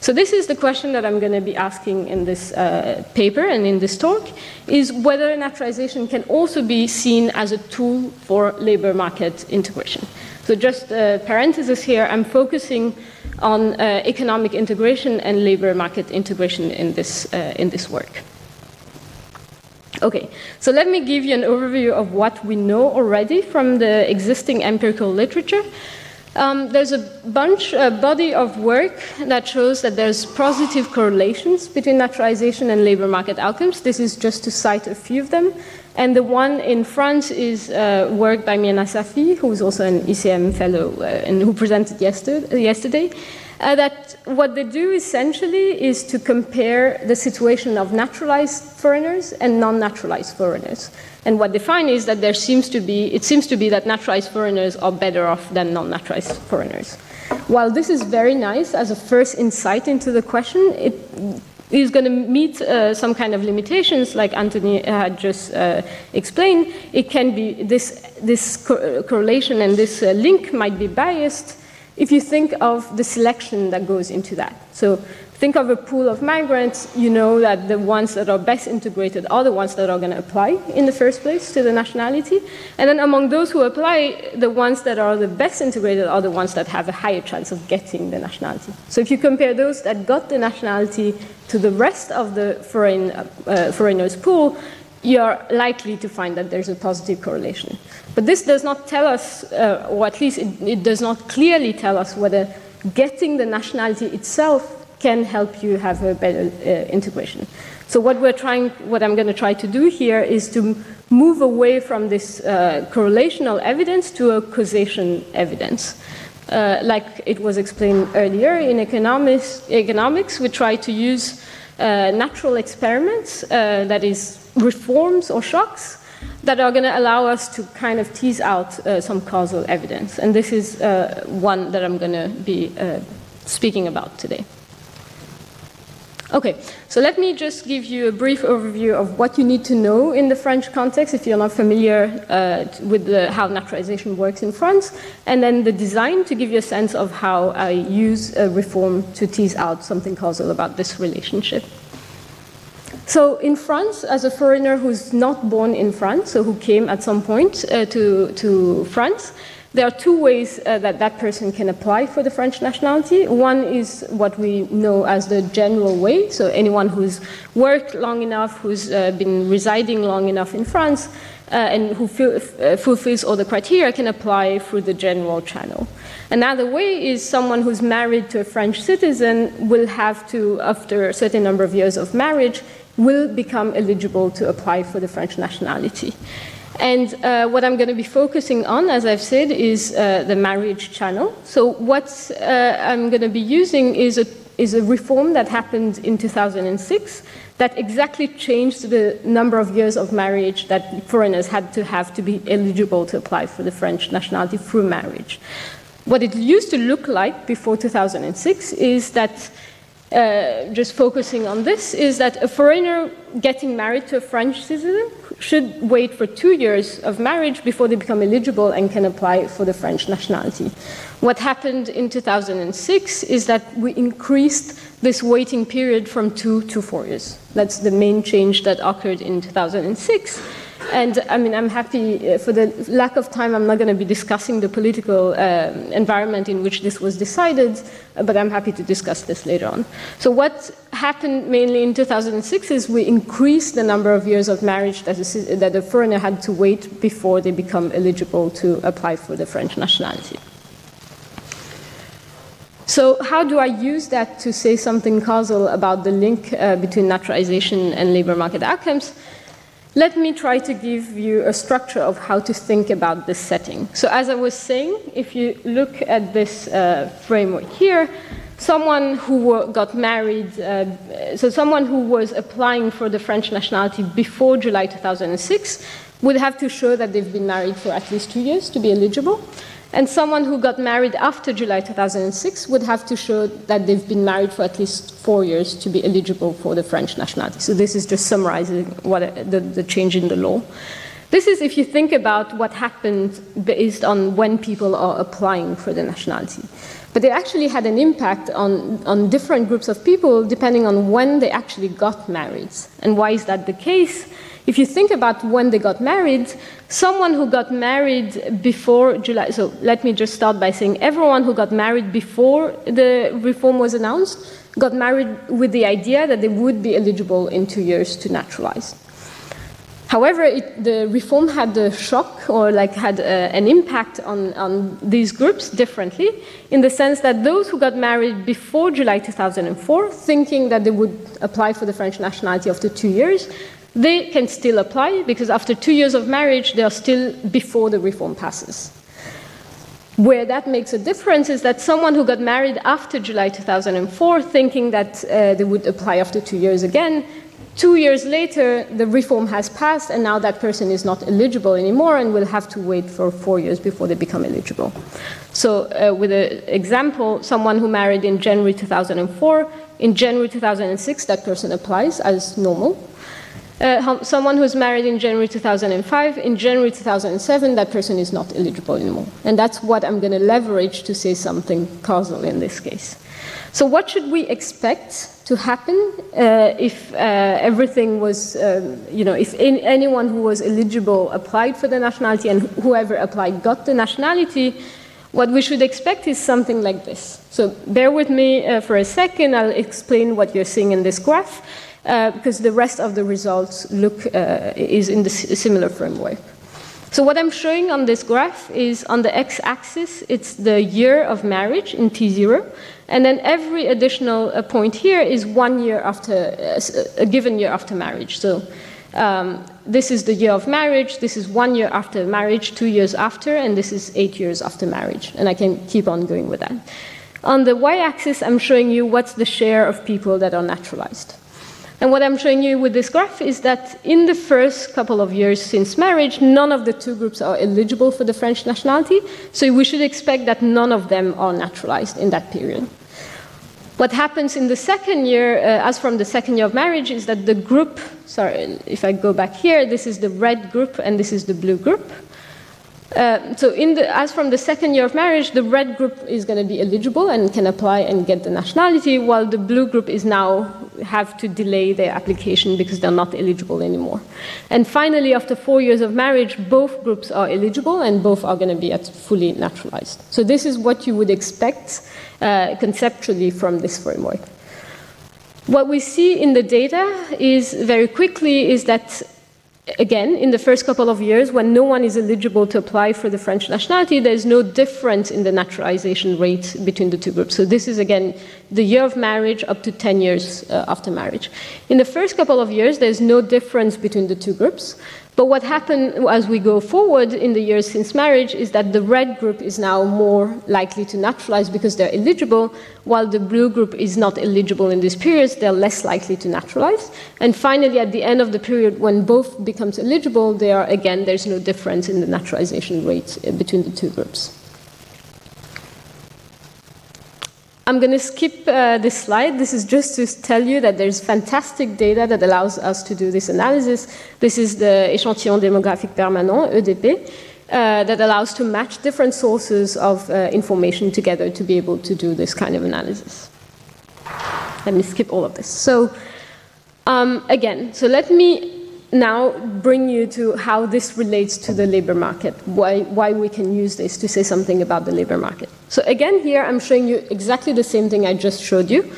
[SPEAKER 4] So this is the question that I'm going to be asking in this uh, paper and in this talk, is whether naturalization can also be seen as a tool for labor market integration. So just a parenthesis here, I'm focusing on uh, economic integration and labor market integration in this, uh, in this work. Okay, so let me give you an overview of what we know already from the existing empirical literature. Um, there's a bunch, a body of work that shows that there's positive correlations between naturalization and labor market outcomes. This is just to cite a few of them. And the one in France is uh, work by Mirna Safi, who is also an ICM fellow uh, and who presented yesterday. yesterday uh, that what they do essentially is to compare the situation of naturalized foreigners and non-naturalized foreigners. And what they find is that there seems to be, it seems to be that naturalized foreigners are better off than non-naturalized foreigners. While this is very nice as a first insight into the question, it is going to meet uh, some kind of limitations, like Anthony had just uh, explained. It can be this this co correlation and this uh, link might be biased if you think of the selection that goes into that. So think of a pool of migrants, you know that the ones that are best integrated are the ones that are going to apply in the first place to the nationality. And then among those who apply, the ones that are the best integrated are the ones that have a higher chance of getting the nationality. So if you compare those that got the nationality to the rest of the foreign, uh, foreigners pool, you're likely to find that there's a positive correlation. But this does not tell us, uh, or at least it, it, does not clearly tell us whether getting the nationality itself can help you have a better uh, integration. So what we're trying, what I'm going to try to do here is to move away from this uh, correlational evidence to a causation evidence. Uh, like it was explained earlier in economics, economics we try to use uh, natural experiments, uh, that is reforms or shocks that are going to allow us to kind of tease out uh, some causal evidence. And this is uh, one that I'm going to be uh, speaking about today. Okay, so let me just give you a brief overview of what you need to know in the French context if you're not familiar uh, with the, how naturalization works in France, and then the design to give you a sense of how I use a reform to tease out something causal about this relationship. So in France, as a foreigner who's not born in France, so who came at some point uh, to, to France, there are two ways uh, that that person can apply for the French nationality. One is what we know as the general way, so anyone who's worked long enough, who's uh, been residing long enough in France, uh, and who uh, fulfills all the criteria can apply through the general channel. Another way is someone who's married to a French citizen will have to, after a certain number of years of marriage, will become eligible to apply for the French nationality. And uh, what I'm going to be focusing on, as I've said, is uh, the marriage channel. So, what uh, I'm going to be using is a, is a reform that happened in 2006 that exactly changed the number of years of marriage that foreigners had to have to be eligible to apply for the French nationality through marriage. What it used to look like before 2006 is that uh, just focusing on this, is that a foreigner getting married to a French citizen should wait for two years of marriage before they become eligible and can apply for the French nationality. What happened in 2006 is that we increased this waiting period from two to four years. That's the main change that occurred in 2006. And I mean, I'm happy uh, for the lack of time, I'm not going to be discussing the political uh, environment in which this was decided, uh, but I'm happy to discuss this later on. So, what happened mainly in 2006 is we increased the number of years of marriage that a, that a foreigner had to wait before they become eligible to apply for the French nationality. So, how do I use that to say something causal about the link uh, between naturalization and labor market outcomes? Let me try to give you a structure of how to think about this setting. So, as I was saying, if you look at this uh, framework here, someone who got married, uh, so someone who was applying for the French nationality before July 2006 would have to show that they've been married for at least two years to be eligible. And someone who got married after July 2006 would have to show that they've been married for at least four years to be eligible for the French nationality. So this is just summarizing what, the, the change in the law. This is if you think about what happened based on when people are applying for the nationality. But it actually had an impact on, on different groups of people depending on when they actually got married. And why is that the case? If you think about when they got married, someone who got married before July, so let me just start by saying everyone who got married before the reform was announced got married with the idea that they would be eligible in two years to naturalize. However, it, the reform had a shock or like had a, uh, an impact on, on these groups differently in the sense that those who got married before July 2004, thinking that they would apply for the French nationality after two years, they can still apply because after two years of marriage, they are still before the reform passes. Where that makes a difference is that someone who got married after July 2004, thinking that uh, they would apply after two years again, two years later, the reform has passed, and now that person is not eligible anymore and will have to wait for four years before they become eligible. So, uh, with an example, someone who married in January 2004, in January 2006, that person applies as normal. Uh, someone who's married in January 2005, in January 2007, that person is not eligible anymore. And that's what I'm going to leverage to say something causal in this case. So, what should we expect to happen uh, if uh, everything was, um, you know, if in, anyone who was eligible applied for the nationality and whoever applied got the nationality? What we should expect is something like this. So, bear with me uh, for a second, I'll explain what you're seeing in this graph uh, because the rest of the results look uh, is in the similar framework. So what I'm showing on this graph is on the x-axis, it's the year of marriage in T0, and then every additional uh, point here is one year after, uh, a given year after marriage. So um, this is the year of marriage, this is one year after marriage, two years after, and this is eight years after marriage. And I can keep on going with that. On the y-axis, I'm showing you what's the share of people that are naturalized. And what I'm showing you with this graph is that in the first couple of years since marriage, none of the two groups are eligible for the French nationality, so we should expect that none of them are naturalized in that period. What happens in the second year, uh, as from the second year of marriage, is that the group, sorry, if I go back here, this is the red group and this is the blue group. Uh, so, the, as from the second year of marriage, the red group is going to be eligible and can apply and get the nationality, while the blue group is now have to delay their application because they're not eligible anymore. And finally, after four years of marriage, both groups are eligible and both are going to be fully naturalized. So, this is what you would expect uh, conceptually from this framework. What we see in the data is very quickly is that again, in the first couple of years, when no one is eligible to apply for the French nationality, there's no difference in the naturalization rate between the two groups. So, this is again the year of marriage up to 10 years uh, after marriage. In the first couple of years, there's no difference between the two groups. But what happened as we go forward in the years since marriage is that the red group is now more likely to naturalize because they're eligible, while the blue group is not eligible in these periods, they're less likely to naturalize. And finally, at the end of the period, when both becomes eligible, they are again, there's no difference in the naturalization rate uh, between the two groups. I'm going to skip uh, this slide. This is just to tell you that there's fantastic data that allows us to do this analysis. This is the échantillon démographique permanent, EDP, uh, that allows to match different sources of uh, information together to be able to do this kind of analysis. Let me skip all of this. So, um, again, so let me now bring you to how this relates to the labor market, why, why we can use this to say something about the labor market. So again, here I'm showing you exactly the same thing I just showed you.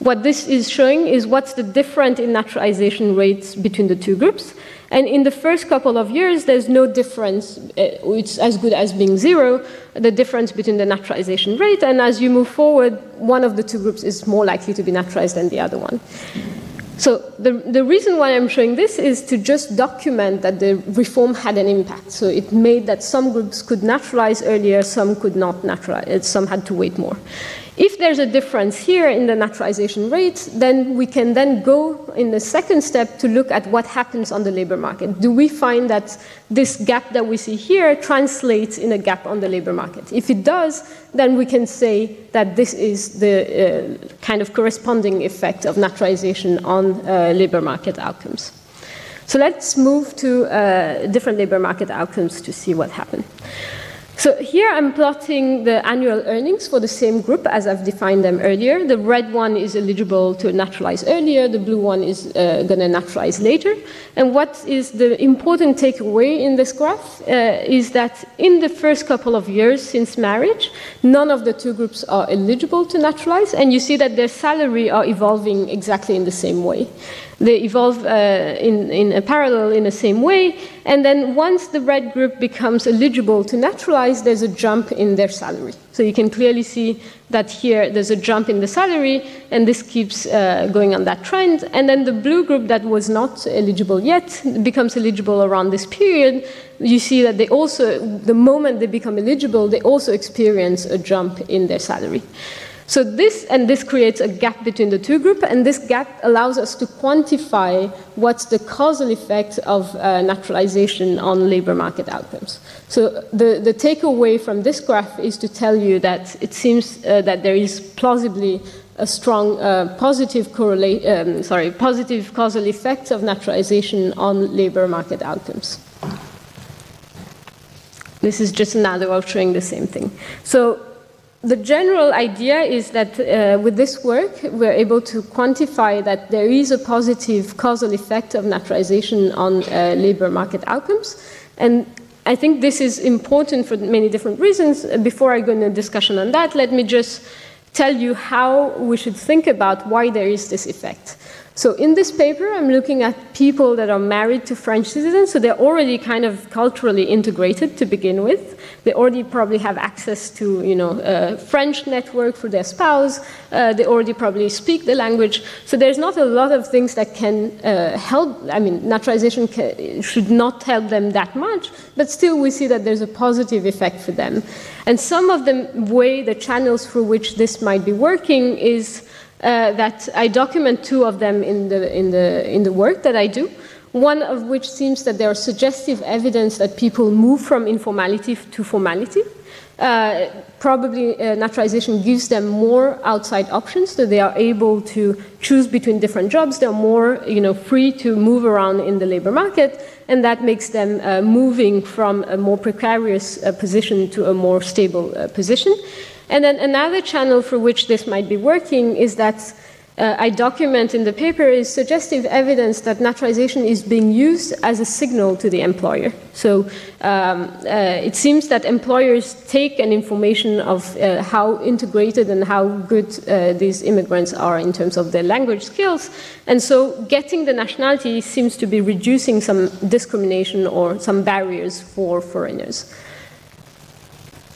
[SPEAKER 4] What this is showing is what's the difference in naturalization rates between the two groups. And in the first couple of years, there's no difference. Uh, it's as good as being zero, the difference between the naturalization rate. And as you move forward, one of the two groups is more likely to be naturalized than the other one. So the, the reason why I'm showing this is to just document that the reform had an impact. So it made that some groups could naturalize earlier, some could not naturalize, some had to wait more. If there's a difference here in the naturalization rate, then we can then go in the second step to look at what happens on the labor market. Do we find that this gap that we see here translates in a gap on the labor market? If it does, then we can say that this is the uh, kind of corresponding effect of naturalization on uh, labor market outcomes. So let's move to uh, different labor market outcomes to see what happened. So here I'm plotting the annual earnings for the same group as I've defined them earlier. The red one is eligible to naturalize earlier, the blue one is uh, going to naturalize later. And what is the important takeaway in this graph uh, is that in the first couple of years since marriage, none of the two groups are eligible to naturalize, and you see that their salary are evolving exactly in the same way. They evolve uh, in, in a parallel in the same way, and then once the red group becomes eligible to naturalize, there's a jump in their salary. So you can clearly see that here there's a jump in the salary, and this keeps uh, going on that trend. And then the blue group that was not eligible yet becomes eligible around this period. You see that they also, the moment they become eligible, they also experience a jump in their salary. So this and this creates a gap between the two groups, and this gap allows us to quantify what's the causal effect of uh, naturalization on labor market outcomes. So the, the takeaway from this graph is to tell you that it seems uh, that there is plausibly a strong uh, positive um, sorry, positive causal effect of naturalization on labor market outcomes. This is just another way of showing the same thing. So the general idea is that uh, with this work, we're able to quantify that there is a positive causal effect of naturalization on uh, labor market outcomes. And I think this is important for many different reasons. Before I go into discussion on that, let me just tell you how we should think about why there is this effect. So in this paper, I'm looking at people that are married to French citizens, so they're already kind of culturally integrated to begin with. They already probably have access to, you know, a French network for their spouse. Uh, they already probably speak the language. So there's not a lot of things that can uh, help. I mean, naturalization can, should not help them that much, but still we see that there's a positive effect for them. And some of the way, the channels through which this might be working is uh, that I document two of them in the, in, the, in the work that I do. One of which seems that there are suggestive evidence that people move from informality to formality. Uh, probably uh, naturalization gives them more outside options, so they are able to choose between different jobs. They're more, you know, free to move around in the labor market, and that makes them uh, moving from a more precarious uh, position to a more stable uh, position. And then another channel for which this might be working is that uh, I document in the paper is suggestive evidence that naturalization is being used as a signal to the employer. So um, uh, it seems that employers take an information of uh, how integrated and how good uh, these immigrants are in terms of their language skills. And so getting the nationality seems to be reducing some discrimination or some barriers for foreigners.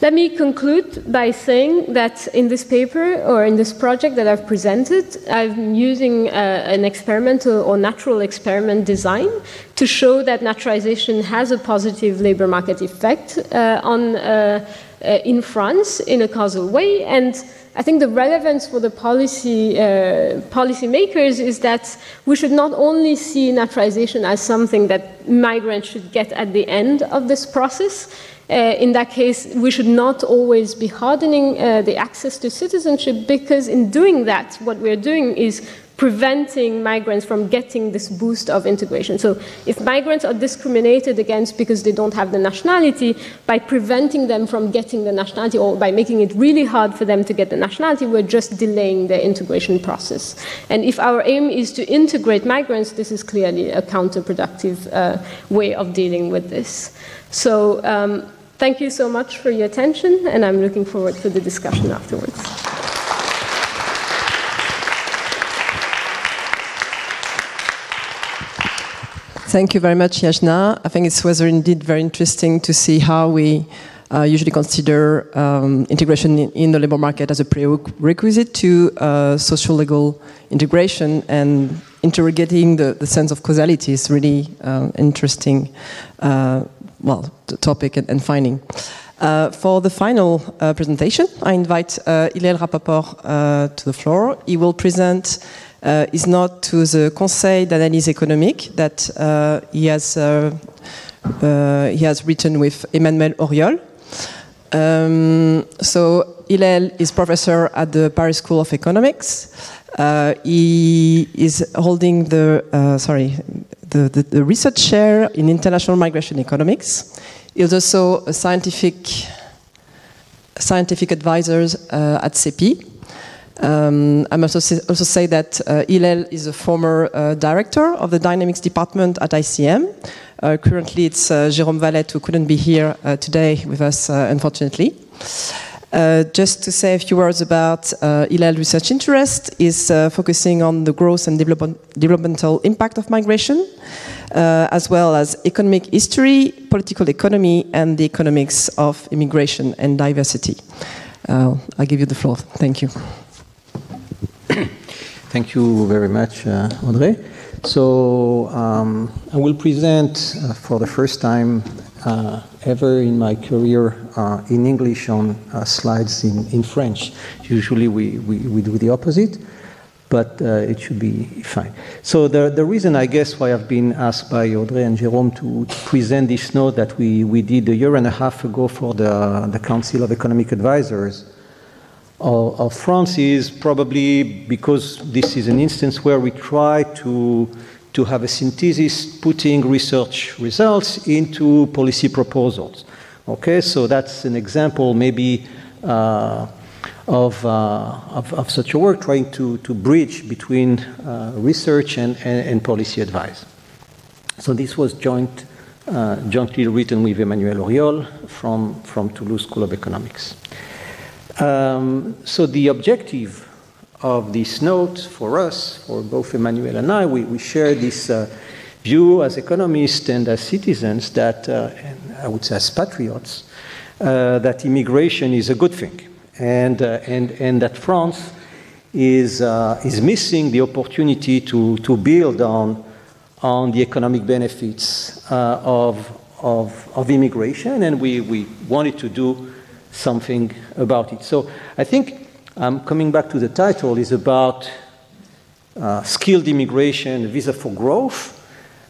[SPEAKER 4] Let me conclude by saying that in this paper or in this project that I've presented, I'm using uh, an experimental or natural experiment design to show that naturalization has a positive labor market effect uh, on, uh, uh in France in a causal way. And I think the relevance for the policy uh, policymakers is that we should not only see naturalization as something that migrants should get at the end of this process, in that case, we should not always be hardening uh, the access to citizenship because, in doing that, what we're doing is preventing migrants from getting this boost of integration. So, if migrants are discriminated against because they don't have the nationality, by preventing them from getting the nationality or by making it really hard for them to get the nationality, we're just delaying the integration process. And if our aim is to integrate migrants, this is clearly a counterproductive uh, way of dealing with this. So, um, thank you so much for your attention, and I'm looking forward to the discussion afterwards.
[SPEAKER 2] Thank you very much, Yajna. I think it was indeed very interesting to see how we uh, usually consider um, integration in, in, the labor market as a prerequisite to uh, social legal integration and interrogating the, the sense of causality is really uh, interesting, uh, well, the topic and, and finding. Uh, for the final uh, presentation, I invite uh, Hillel Rapoport to the floor. He will present uh, is not to the Conseil d'analyse économique that uh, he has uh, he has written with Emmanuelle Auriol. Um, so Hillel is professor at the Paris School of Economics. Uh, he is holding the uh, sorry the, the, the, research chair in international migration economics. He is also a scientific scientific advisor uh, at CEPII. Um, I must also say that uh, is a former uh, director of the Dynamics department at ICM. Uh, currently, it's uh, Jérôme Valette who couldn't be here uh, today with us, uh, unfortunately. Uh, just to say a few words about uh, Hillel research interest is focusing on the growth and develop developmental impact of migration, as well as economic history, political economy, and the economics of immigration and diversity. I'll give you the floor. Thank you.
[SPEAKER 5] Thank you very much, uh, Audrey. So um, I will present uh, for the first time uh, ever in my career uh, in English on uh, slides in, in French. Usually we, we, we do the opposite, but uh, it should be fine. So the, the reason I guess why I've been asked by Audrey and Jérôme to, to present this note that we, we did a year and a half ago for the, the Council of Economic Advisors of France is probably because this is an instance where we try to, to have a synthesis putting research results into policy proposals. Okay, so that's an example maybe uh, of, uh, of, of, such a work, trying to, to bridge between uh, research and, and, and, policy advice. So this was joint, uh, jointly written with Emmanuelle Auriol from, from Toulouse School of Economics. Um, so the objective of this note for us, for both Emmanuelle and I, we, we share this uh, view as economists and as citizens that, uh, and I would say as patriots, uh, that immigration is a good thing, and uh, and and that France is uh, is missing the opportunity to to build on on the economic benefits uh, of of of immigration, and we we wanted to do something about it. So I think um, coming back to the title is about uh, skilled immigration, visa for growth.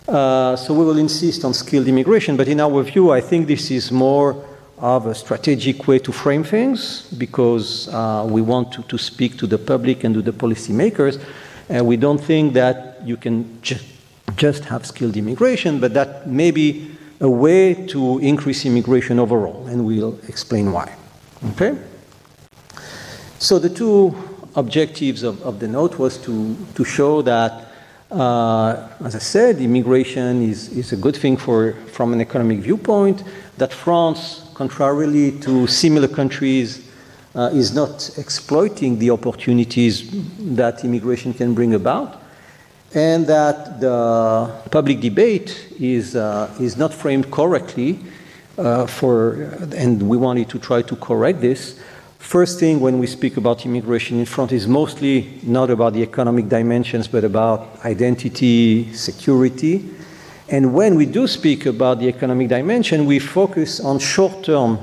[SPEAKER 5] Uh, so we will insist on skilled immigration, but in our view, I think this is more of a strategic way to frame things because uh, we want to, to speak to the public and to the policymakers. And we don't think that you can ju- just have skilled immigration, but that may be a way to increase immigration overall, and we'll explain why. Okay? So the two objectives of, of the note was to, to show that, uh, as I said, immigration is, is a good thing for, from an economic viewpoint, that France, contrarily to similar countries, uh, is not exploiting the opportunities that immigration can bring about, and that the public debate is, uh, is not framed correctly uh, for, and we wanted to try to correct this. First thing when we speak about immigration in France is mostly not about the economic dimensions, but about identity, security. And when we do speak about the economic dimension, we focus on short term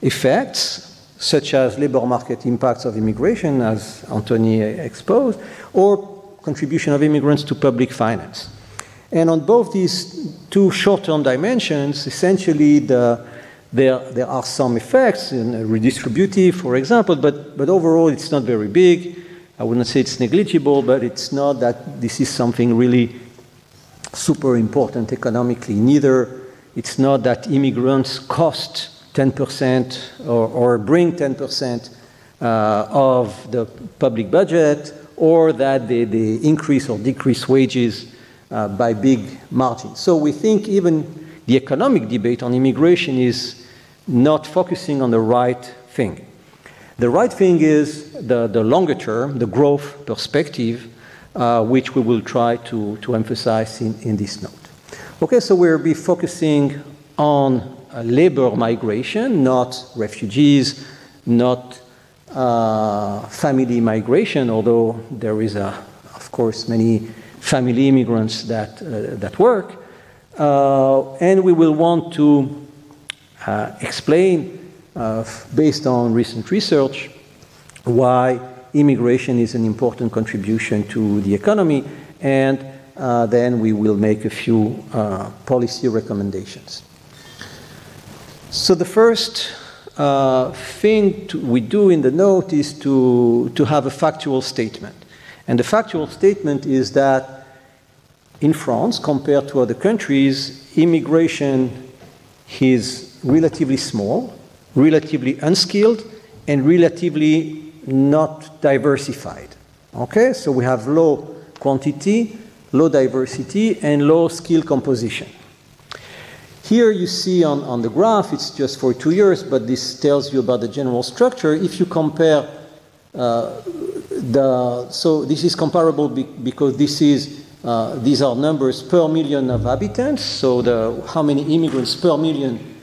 [SPEAKER 5] effects, such as labor market impacts of immigration, as Anthony exposed, or contribution of immigrants to public finance. And on both these two short term dimensions, essentially the, There, there are some effects, in redistributive, for example, but, but overall it's not very big. I wouldn't say it's negligible, but it's not that this is something really super important economically. Neither it's not that immigrants cost 10% or, or bring 10% uh, of the public budget or that they, they increase or decrease wages uh, by big margins. So we think even the economic debate on immigration is not focusing on the right thing. The right thing is the, the longer term, the growth perspective, uh, which we will try to, to emphasize in, in this note. Okay, so we'll be focusing on uh, labor migration, not refugees, not uh, family migration, although there is, a, of course, many family immigrants that, uh, that work. Uh, and we will want to explain, uh, based on recent research, why immigration is an important contribution to the economy, and uh, then we will make a few uh, policy recommendations. So the first uh, thing to, we do in the note is to, to have a factual statement. And the factual statement is that in France, compared to other countries, immigration is relatively small, relatively unskilled, and relatively not diversified. Okay, so we have low quantity, low diversity, and low skill composition. Here you see on, on the graph, it's just for two years, but this tells you about the general structure. If you compare uh, the, so this is comparable be, because this is, uh, these are numbers per million of inhabitants, so the, how many immigrants per million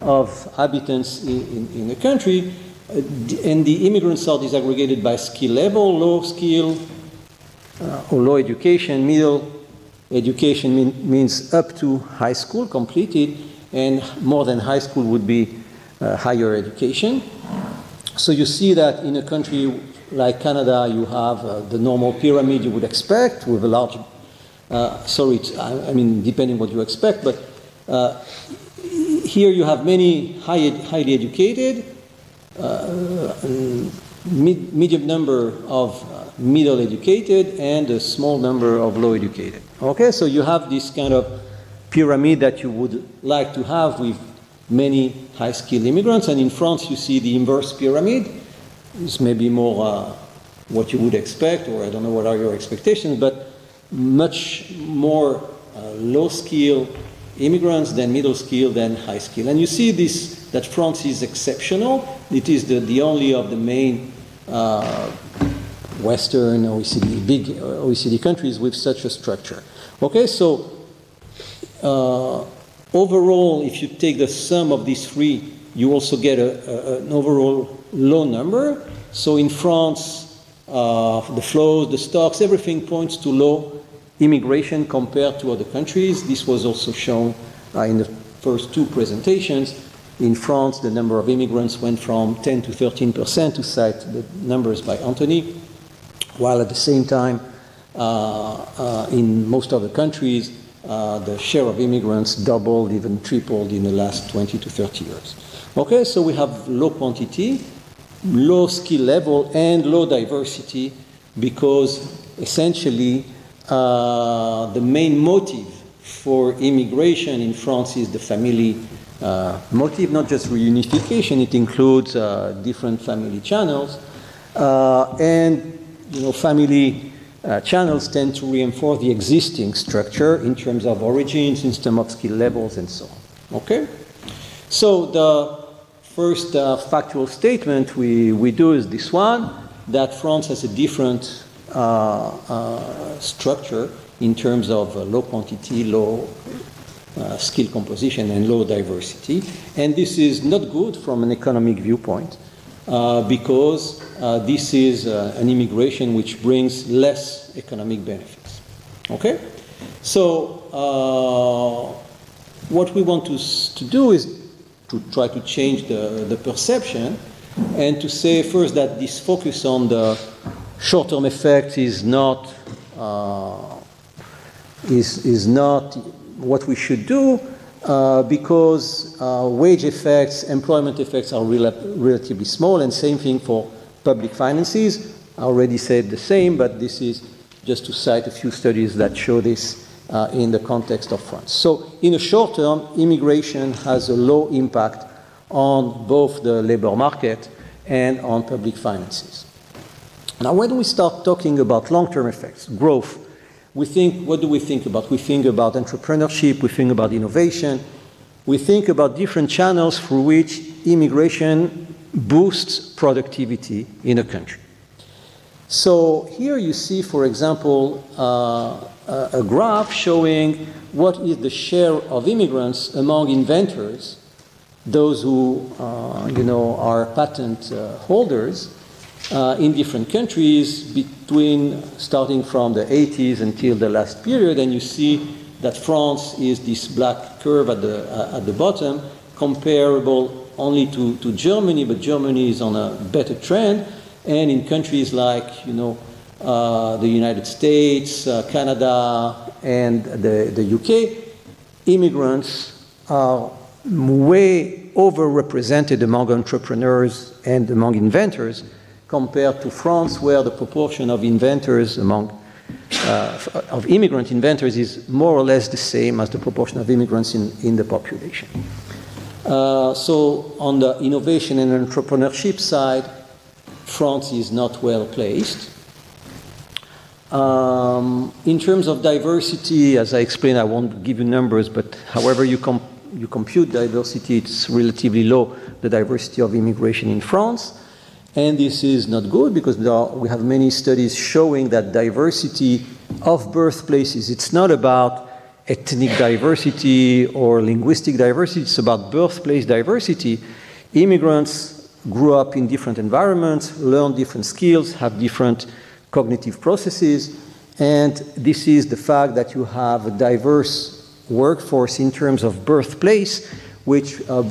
[SPEAKER 5] of inhabitants in, in, in a country. Uh, and the immigrants are disaggregated by skill level, low skill uh, or low education, middle education mean, means up to high school completed, and more than high school would be uh, higher education. So you see that in a country like Canada, you have uh, the normal pyramid you would expect with a large, uh, sorry, I, I, mean, depending what you expect, but here you have many high, highly educated, uh, mid, medium number of uh, middle educated and a small number of low educated. Okay, so you have this kind of pyramid that you would like to have with many high skilled immigrants, and in France you see the inverse pyramid. This may be more uh, what you would expect, or I don't know what are your expectations, but much more uh, low skill immigrants then middle skill then high skill. And you see this that France is exceptional. It is the, the only of the main uh, Western OECD, big OECD countries with such a structure. Okay, so uh, overall, if you take the sum of these three, you also get a, a, an overall low number. So in France, uh, the flows, the stocks, everything points to low immigration compared to other countries. This was also shown uh, in the first two presentations. In France, the number of immigrants went from 10 to 13 percent, to cite the numbers by Anthony, while at the same time, uh, uh, in most other countries, uh, the share of immigrants doubled, even tripled in the last 20 to 30 years. Okay, so we have low quantity, low skill level, and low diversity because essentially the main motive for immigration in France is the family uh, motive, not just reunification, it includes uh, different family channels. Uh, and, you know, family uh, channels tend to reinforce the existing structure in terms of origins, in terms of skill levels, and so on. Okay? So the first uh, factual statement we, we do is this one, that France has a different uh, structure in terms of low quantity, low uh, skill composition and low diversity. And this is not good from an economic viewpoint uh, because uh, this is uh, an immigration which brings less economic benefits. Okay? So, uh, what we want to, to do is to try to change the, the perception and to say first that this focus on the short term effect is not. Uh, is, is not what we should do, uh, because uh, wage effects, employment effects are rel relatively small, and same thing for public finances. I already said the same, but this is just to cite a few studies that show this uh, in the context of France. So, in the short term, immigration has a low impact on both the labor market and on public finances. Now, when we start talking about long term effects, growth, we think, what do we think about? We think about entrepreneurship, we think about innovation, we think about different channels through which immigration boosts productivity in a country. So here you see, for example, uh, a, graph showing what is the share of immigrants among inventors, those who, uh, you know, are patent uh, holders, uh, in different countries between starting from the 80s until the last period, and you see that France is this black curve at the, uh, at the bottom, comparable only to, to Germany, but Germany is on a better trend. And in countries like, you know, uh, the United States, uh, Canada, and the, the UK, immigrants are way overrepresented among entrepreneurs and among inventors compared to France, where the proportion of inventors among uh, of immigrant inventors is more or less the same as the proportion of immigrants in, in the population. Uh, so, on the innovation and entrepreneurship side, France is not well placed. Um, in terms of diversity, as I explained, I won't give you numbers, but however you, com- you compute diversity, it's relatively low, the diversity of immigration in France. And this is not good because are, we have many studies showing that diversity of birthplaces, it's not about ethnic diversity or linguistic diversity, it's about birthplace diversity. Immigrants grew up in different environments, learn different skills, have different cognitive processes, and this is the fact that you have a diverse workforce in terms of birthplace, which uh,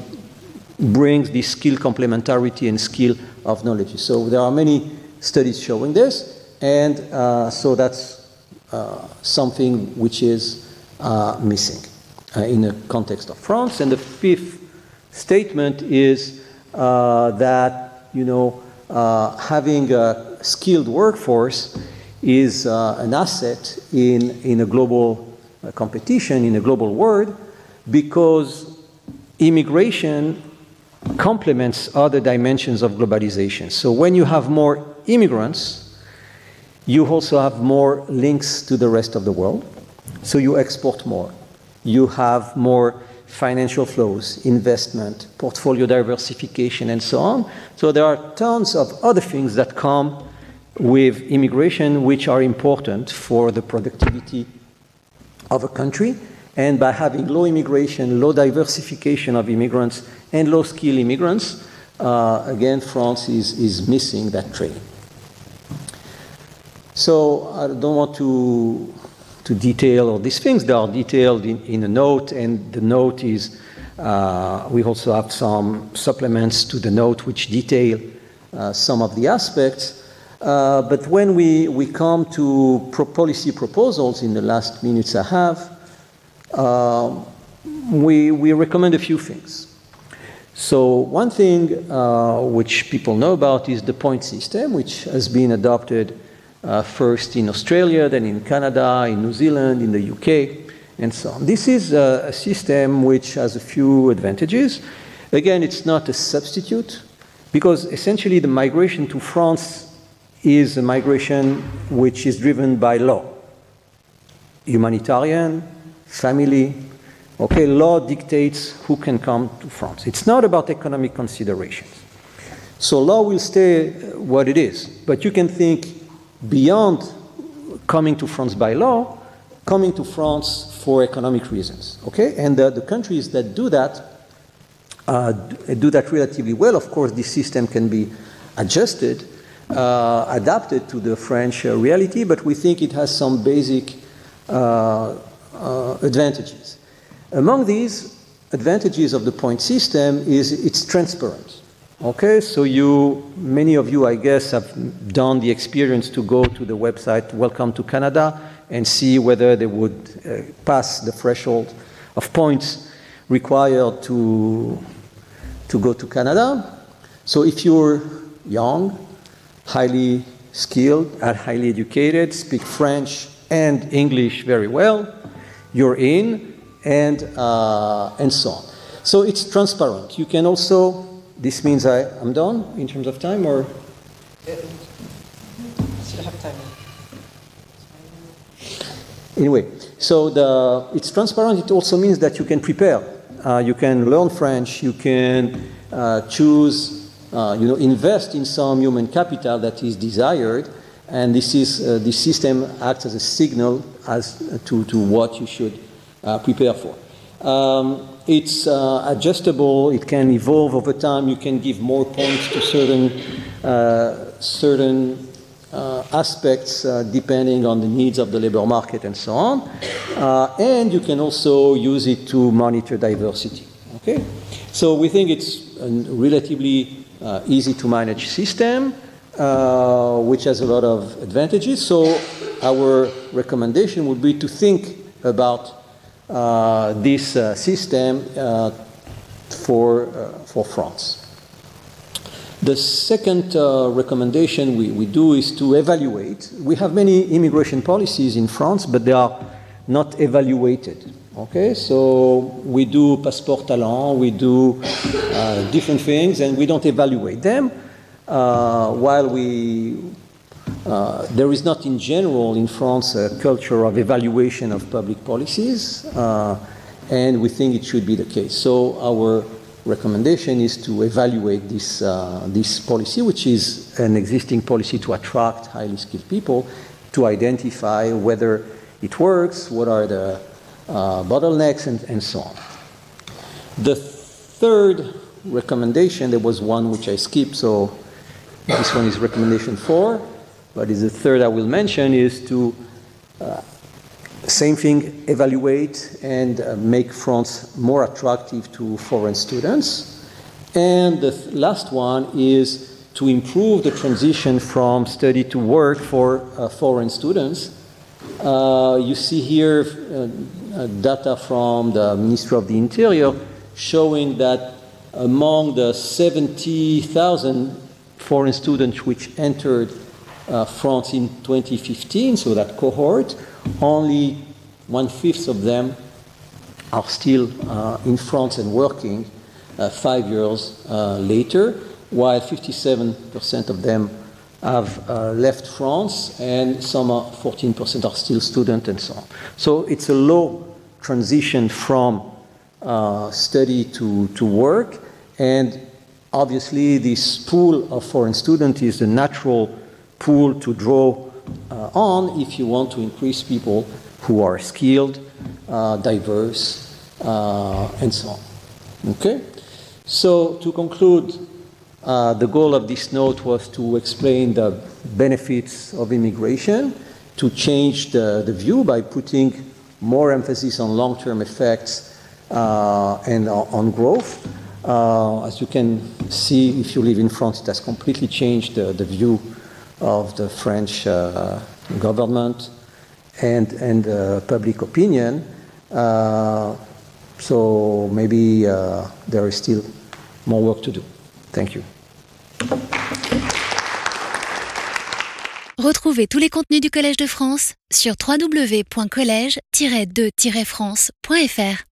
[SPEAKER 5] brings this skill complementarity and skill of knowledge. So there are many studies showing this, and uh, so that's uh, something which is uh, missing uh, in the context of France. And the fifth statement is uh, that you know having a skilled workforce is an asset in in a global competition in a global world because immigration complements other dimensions of globalization. So when you have more immigrants, you also have more links to the rest of the world. So you export more. You have more financial flows, investment, portfolio diversification, and so on. So there are tons of other things that come with immigration which are important for the productivity of a country. And by having low immigration, low diversification of immigrants, and low skilled immigrants, uh, again, France is, is missing that trait. So I don't want to, to detail all these things. They are detailed in, in a note, and the note is, uh, we also have some supplements to the note which detail uh, some of the aspects. Uh, but when we, we come to pro policy proposals in the last minutes I have, uh, we, we recommend a few things. So one thing uh, which people know about is the point system, which has been adopted uh, first in Australia, then in Canada, in New Zealand, in the UK, and so on. This is a, a system which has a few advantages. Again, it's not a substitute, because essentially the migration to France is a migration which is driven by law. Humanitarian, family, Okay, law dictates who can come to France. It's not about economic considerations. So law will stay what it is, but you can think beyond coming to France by law, coming to France for economic reasons. Okay, and the, the countries that do that uh, do that relatively well. Of course, this system can be adjusted, uh, adapted to the French uh, reality, but we think it has some basic uh, uh, advantages. Among these advantages of the point system is it's transparent. Okay, so you, many of you, I guess, have done the experience to go to the website Welcome to Canada and see whether they would uh, pass the threshold of points required to, to go to Canada. So if you're young, highly skilled, and highly educated, speak French and English very well, you're in, and, uh, and so on. So it's transparent. You can also, this means I, I'm done in terms of time, or?
[SPEAKER 2] Still have time.
[SPEAKER 5] Anyway, so the, it's transparent. It also means that you can prepare. Uh, you can learn French. You can uh, choose, uh, you know, invest in some human capital that is desired, and this is uh, this system acts as a signal as to, to what you should uh, prepare for. Um, it's uh, adjustable. It can evolve over time. You can give more points to certain certain uh, aspects uh, depending on the needs of the labor market and so on. Uh, and you can also use it to monitor diversity. Okay? So we think it's a relatively easy to manage system, which has a lot of advantages. So our recommendation would be to think about uh, this uh, system uh, for, for France. The second uh, recommendation we, we do is to evaluate. We have many immigration policies in France, but they are not evaluated. Okay, so we do passeport talent, we do uh, different things, and we don't evaluate them. Uh, while we, uh, there is not in general in France a culture of evaluation of public policies, uh, and we think it should be the case. So our recommendation is to evaluate this, uh, this policy, which is an existing policy to attract highly skilled people, to identify whether it works, what are the uh, bottlenecks, and, and so on. The third recommendation, there was one which I skipped, so this one is recommendation four, but the third I will mention, is to uh, same thing, evaluate and uh, make France more attractive to foreign students. And the th- last one is to improve the transition from study to work for uh, foreign students. Uh, you see here uh, uh, data from the Ministry of the Interior showing that among the 70,000 foreign students which entered uh, France in 2015, so that cohort, only one fifth of them are still uh, in France and working uh, five years uh, later, while 57% of them have uh, left France, and some are 14% are still students and so on. So it's a low transition from uh, study to, to work, and obviously this pool of foreign students is the natural pool to draw uh, on if you want to increase people who are skilled, uh, diverse, uh, and so on. Okay? So, to conclude, uh, the goal of this note was to explain the benefits of immigration, to change the, the view by putting more emphasis on long term effects uh, and on growth. Uh, as you can see, if you live in France, it has completely changed the, the view of the French uh, government and, and uh, public opinion. Uh, so maybe there is still more work to do. Thank you.
[SPEAKER 1] Retrouvez tous les contenus du Collège de France sur www.colège-2-france.fr.